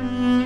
Bye.